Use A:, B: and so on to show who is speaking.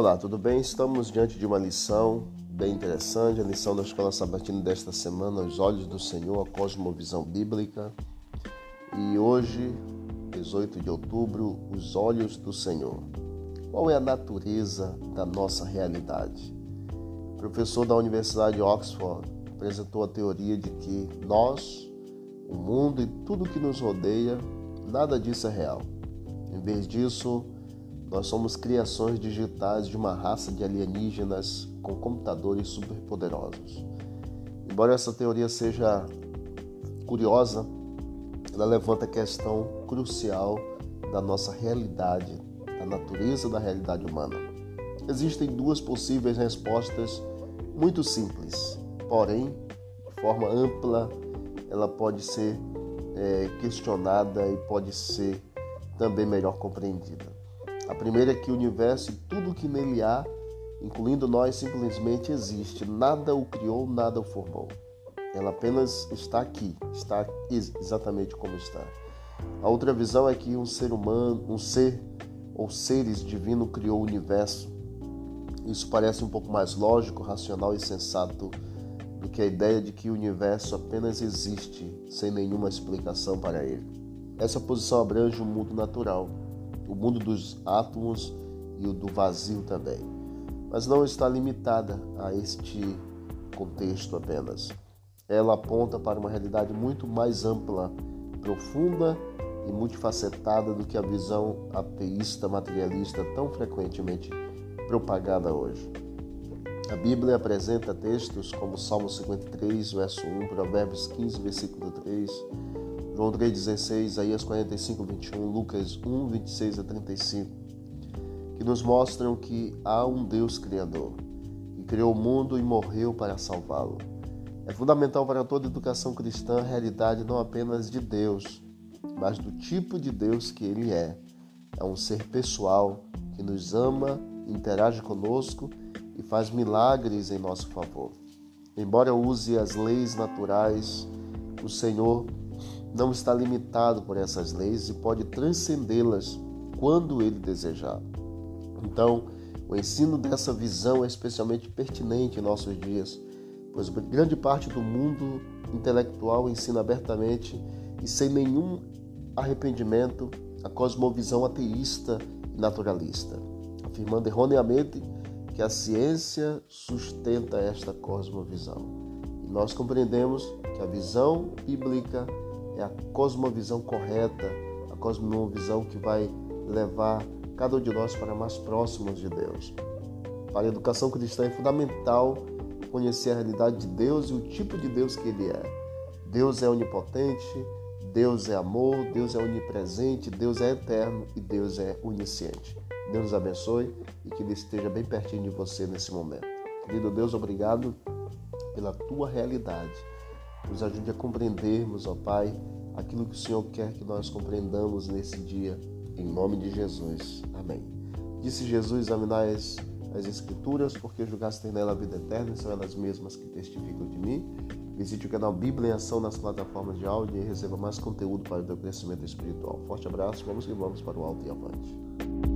A: Olá, tudo bem? Estamos diante de uma lição bem interessante, a lição da Escola Sabatina desta semana, Os Olhos do Senhor, a Cosmovisão Bíblica. E hoje, 18 de outubro, Os Olhos do Senhor. Qual é a natureza da nossa realidade? O professor da Universidade de Oxford apresentou a teoria de que nós, o mundo e tudo que nos rodeia, nada disso é real. Em vez disso, nós somos criações digitais de uma raça de alienígenas com computadores superpoderosos. Embora essa teoria seja curiosa, ela levanta a questão crucial da nossa realidade, da natureza da realidade humana. Existem duas possíveis respostas muito simples, porém, de forma ampla, ela pode ser é, questionada e pode ser também melhor compreendida. A primeira é que o universo e tudo o que nele há, incluindo nós, simplesmente existe. Nada o criou, nada o formou. Ela apenas está aqui, está exatamente como está. A outra visão é que um ser humano, um ser ou seres divino criou o universo. Isso parece um pouco mais lógico, racional e sensato do que a ideia de que o universo apenas existe sem nenhuma explicação para ele. Essa posição abrange o mundo natural, o mundo dos átomos e o do vazio também. Mas não está limitada a este contexto apenas. Ela aponta para uma realidade muito mais ampla, profunda e multifacetada do que a visão ateísta materialista tão frequentemente propagada hoje. A Bíblia apresenta textos como Salmo 53, verso 1, Provérbios 15, versículo 3, João 3,16, Isaías 45, 21, Lucas 1, 26 a 35, que nos mostram que há um Deus Criador, que criou o mundo e morreu para salvá-lo. É fundamental para toda educação cristã a realidade não apenas de Deus, mas do tipo de Deus que Ele é. É um ser pessoal que nos ama, interage conosco e faz milagres em nosso favor. Embora use as leis naturais, o Senhor não está limitado por essas leis e pode transcendê-las quando ele desejar. Então, o ensino dessa visão é especialmente pertinente em nossos dias, pois grande parte do mundo intelectual ensina abertamente e sem nenhum arrependimento a cosmovisão ateísta e naturalista, afirmando erroneamente que a ciência sustenta esta cosmovisão. E nós compreendemos que a visão bíblica é a cosmovisão correta, a cosmovisão que vai levar cada um de nós para mais próximos de Deus. Para a educação cristã é fundamental conhecer a realidade de Deus e o tipo de Deus que Ele é. Deus é onipotente, Deus é amor, Deus é onipresente, Deus é eterno e Deus é onisciente. Deus nos abençoe e que Ele esteja bem pertinho de você nesse momento. Querido Deus, obrigado pela tua realidade. Nos ajude a compreendermos, ó Pai, aquilo que o Senhor quer que nós compreendamos nesse dia, em nome de Jesus. Amém. Disse Jesus: examinai as, as Escrituras, porque julgaste nela a vida eterna, e são elas mesmas que testificam de mim. Visite o canal Bíblia em Ação nas plataformas de áudio e receba mais conteúdo para o teu crescimento espiritual. Forte abraço, vamos que vamos para o alto e avante.